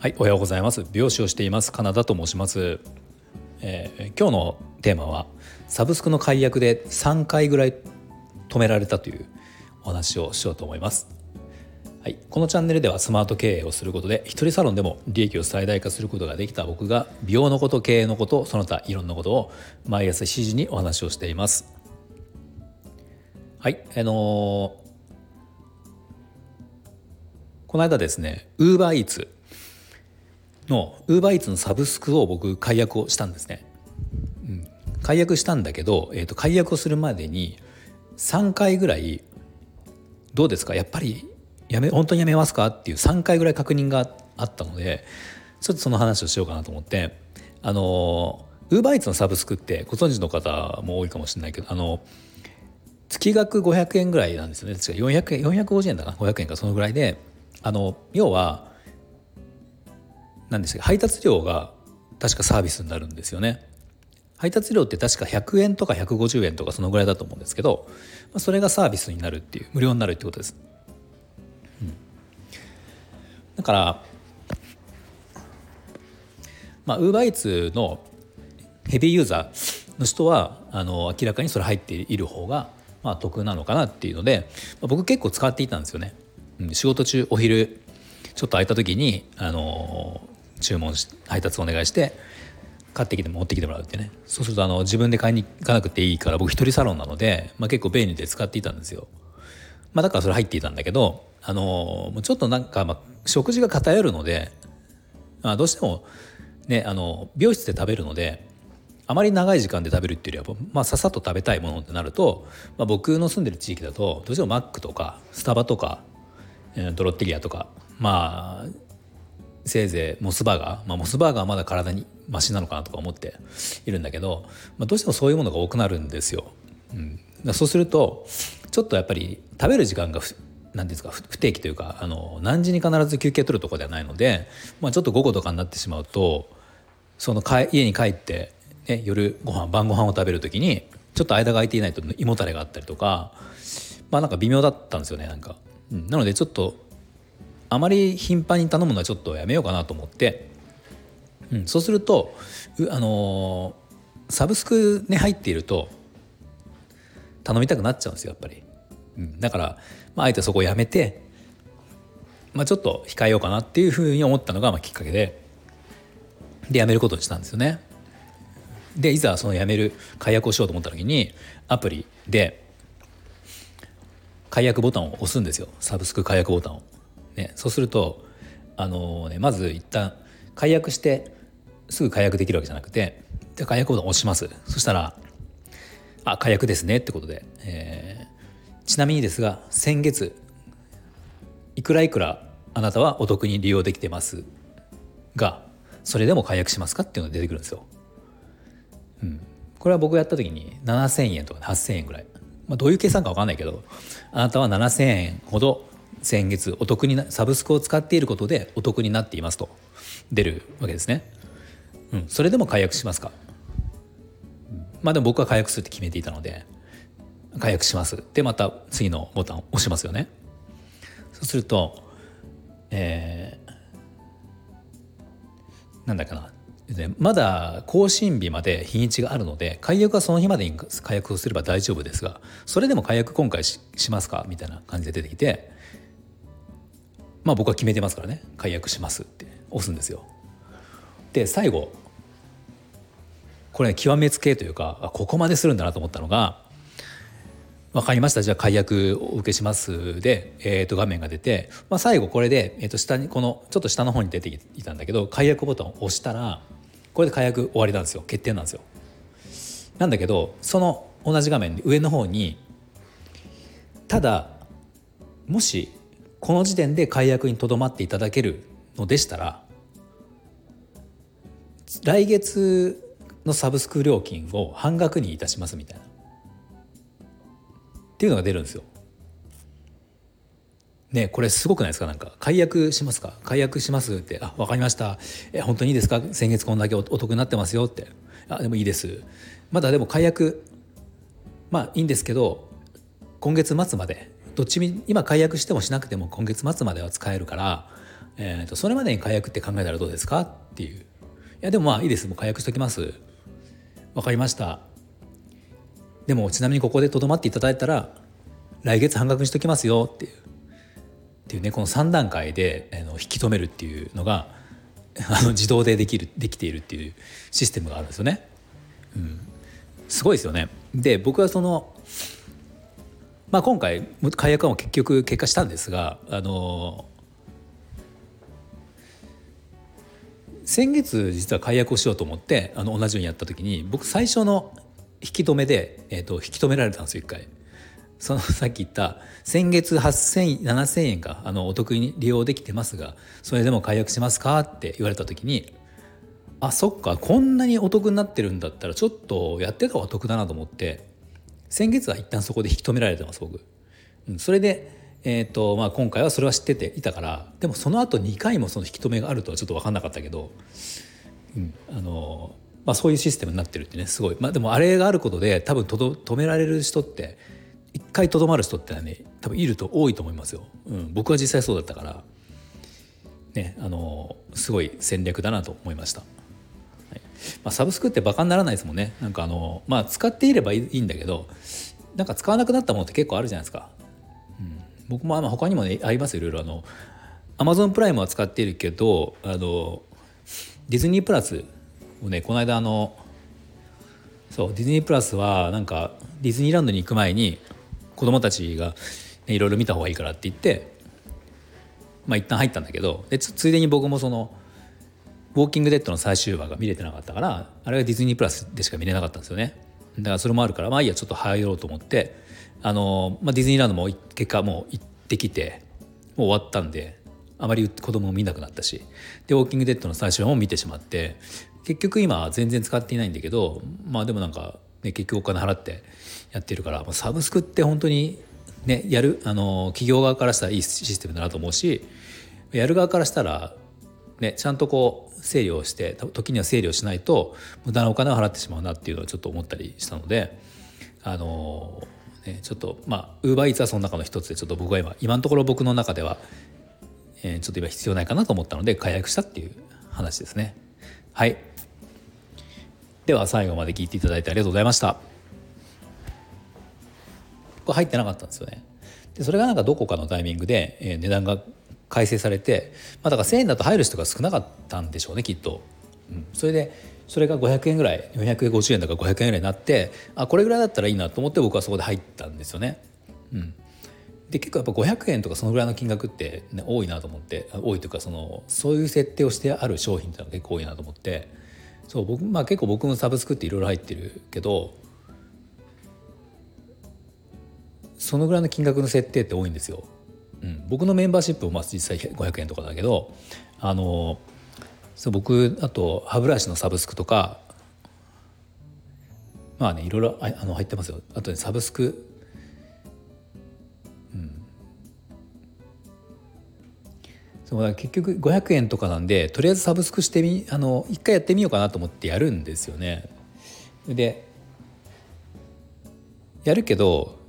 はい、おはようございます。美容師をしていますカナダと申します。えー、今日のテーマはサブスクの解約で3回ぐらい止められたというお話をしようと思います。はい、このチャンネルではスマート経営をすることで一人サロンでも利益を最大化することができた僕が美容のこと経営のことその他いろんなことを毎朝7時にお話をしています。はいあのー、この間ですねウーバーイーツのウーバーイーツのサブスクを僕解約をしたんですね。うん、解約したんだけど、えー、と解約をするまでに3回ぐらいどうですか？やっぱりやめ本当にやめますか？っていう3回ぐらい確認があったのでちょっとその話をしようかなと思ってあのウーバーイーツのサブスクってご存知の方も多いかもしれないけどあの月額500円ぐらいなんですよね確か400円450円だな？500円かそのぐらいであの要は何ですか配達料が確かサービスになるんですよね。配達料って確か100円とか150円とかそのぐらいだと思うんですけど、まあ、それがサービスになるっていう無料になるってことです。うん、だからまあウーバーイーツのヘビーユーザーの人はあの明らかにそれ入っている方がまあ得なのかなっていうので、まあ、僕結構使っていたんですよね。うん、仕事中お昼ちょっと空いた時にあの注文し配達お願いして買ってきて持ってきてもらうってねそうするとあの自分で買いに行かなくていいから僕一人サロンなので、まあ、結構便利で使っていたんですよ。まあ、だからそれ入っていたんだけどあのちょっとなんか、まあ、食事が偏るので、まあ、どうしてもねあの美容室で食べるのであまり長い時間で食べるっていうよりは、まあ、ささっと食べたいものってなると、まあ、僕の住んでる地域だとどうしてもマックとかスタバとか、えー、ドロッテリアとかまあせいぜいモスバーガー、まあ、モスバーガーはまだ体にマシなのかなとか思っているんだけど、まあ、どうしてもそういうものが多くなるんですよ。うん、そうするとちょっとやっぱり食べる時間が何ですか不定期というかあの何時に必ず休憩取るとこではないので、まあ、ちょっと午後とかになってしまうとその家に帰って、ね、夜ご飯晩ご飯を食べる時にちょっと間が空いていないと胃もたれがあったりとかまあなんか微妙だったんですよねなんか。うん、なのでちょっとあまり頻繁に頼むのはちょっとやめようかなと思って、うん、そうするとあのー、サブスクに入っていると頼みたくなっちゃうんですよやっぱり、うん、だから、まあ、あえてそこをやめて、まあ、ちょっと控えようかなっていうふうに思ったのがまあきっかけででやめることにしたんですよね。でいざそのやめる解約をしようと思った時にアプリで解約ボタンを押すんですよ。サブスク解約ボタンを。ね、そうするとあの、ね、まず一旦解約してすぐ解約できるわけじゃなくてで解約ボタンを押します。そしたら「あ解約ですね」ってことで、えー、ちなみにですが先月いくらいくらあなたはお得に利用できてますがそれでも解約しますかっていうのが出てくるんですよ。うん、これは僕やった時に7,000円とか8,000円ぐらい、まあ、どういう計算か分かんないけどあなたは7,000円ほど先月お得になサブスクを使っていることでお得になっていますと。出るわけですね。うん、それでも解約しますか、うん、まあでも僕は解約するって決めていたので解約します。でまた次のボタンを押しますよね。そうすると、えー、なんだかな。まだ更新日まで日にちがあるので解約はその日までに解約をすれば大丈夫ですがそれでも解約今回しますか？みたいな感じで出てきてまあ僕は決めてますからね。解約しますって押すんですよ。で最後これ、極めつけというかここまでするんだなと思ったのが「分かりました。じゃあ解約お受けしますで」えー、と画面が出て、まあ、最後これで、えー、と下にこのちょっと下の方に出ていたんだけど解約ボタンを押したらこれで解約終わりなんですよ決定なんですよ。なんだけどその同じ画面で上の方にただもしこの時点で解約にとどまっていただけるのでしたら来月のサブスク料金を半額にいたしますみたいなっていうのが出るんですよ。ねこれすごくないですか？なんか解約しますか？解約しますってあ分かりました。え本当にいいですか？先月こんだけお得になってますよって。あでもいいです。まだでも解約まあいいんですけど今月末までどっちみ今解約してもしなくても今月末までは使えるから、えーと、それまでに解約って考えたらどうですか？っていう。いやでもまあいいです。もう解約しときます。分かりました。でもちなみにここでとどまっていただいたら来月半額にしときますよっていう。っていうねこの3段階であの引き止めるっていうのが あの自動でできるできているっていうシステムがあるんですよね。うん、すごいですよね。で僕はそのまあ今回解約は結局結果したんですがあの先月実は解約をしようと思ってあの同じようにやった時に僕最初の引き止めで、えー、と引き止められたんですよ一回。そのさっき言った先月8,000 7,000円かあのお得に利用できてますがそれでも解約しますかって言われた時にあそっかこんなにお得になってるんだったらちょっとやってた方が得だなと思って先月は一旦そこで引き止められてます僕。それでえーとまあ、今回はそれは知ってていたからでもその後2回もその引き止めがあるとはちょっと分かんなかったけど、うんあのまあ、そういうシステムになってるってねすごい、まあ、でもあれがあることで多分とど止められる人って一回とどまる人ってね多分いると多いと思いますよ、うん、僕は実際そうだったから。ねあのすごい戦略だなと思いました、はい。まあ、サブスクってバカにならないですもんね。なんかあのまあ使っていればいいんだけどなんか使わなくなったものって結構あるじゃないですか、うん、僕もあの他にもねありますいろいろあのアマゾンプライムは使っているけどあのディズニープラスをねこの間あのそうディズニープラスはなんかディズニーランドに行く前に子供たちが、ね、いろいろ見た方がいいからって言ってまあ一旦入ったんだけどでついでに僕もその「ウォーキング・デッド」の最終話が見れてなかったからあれがディズニープラスでしか見れなかったんですよね。だからそれもあるからまあいいやちょっと入ろうと思ってあの、まあ、ディズニーランドも結果もう行ってきてもう終わったんであまり子供も見なくなったしで「ウォーキング・デッド」の最終話も見てしまって結局今は全然使っていないんだけどまあでもなんか、ね、結局お金払ってやってるからサブスクって本当にねやるあの企業側からしたらいいシステムだなと思うしやる側からしたらねちゃんとこう整理をして時には整理をしないと無駄なお金を払ってしまうなっていうのをちょっと思ったりしたのであのねちょっとまあウーバーイーツはその中の一つでちょっと僕は今今のところ僕の中では、えー、ちょっと今必要ないかなと思ったので解約したっていう話ですね。はいでは最後まで聞いていただいてありがとうございました。これ入ってなかったんですよね。でそれがなんかどこかのタイミングで、えー、値段が改正されて、まあ、だから1,000円だと入る人が少なかったんでしょうねきっと。うん、それでそれが500円ぐらい450円だから500円ぐらいになってあこれぐらいだったらいいなと思って僕はそこで入ったんですよね。うん、で結構やっぱ500円とかそのぐらいの金額って、ね、多いなと思って多いというかそのそういう設定をしてある商品っていうのは結構多いなと思ってそう僕、まあ、結構僕もサブスクっていろいろ入ってるけどそのぐらいの金額の設定って多いんですよ。うん、僕のメンバーシップもまあ実際500円とかだけどあのそう僕あと歯ブラシのサブスクとかまあねいろいろあの入ってますよあとねサブスクそう結局500円とかなんでとりあえずサブスクしてみあの一回やってみようかなと思ってやるんですよね。でやるけど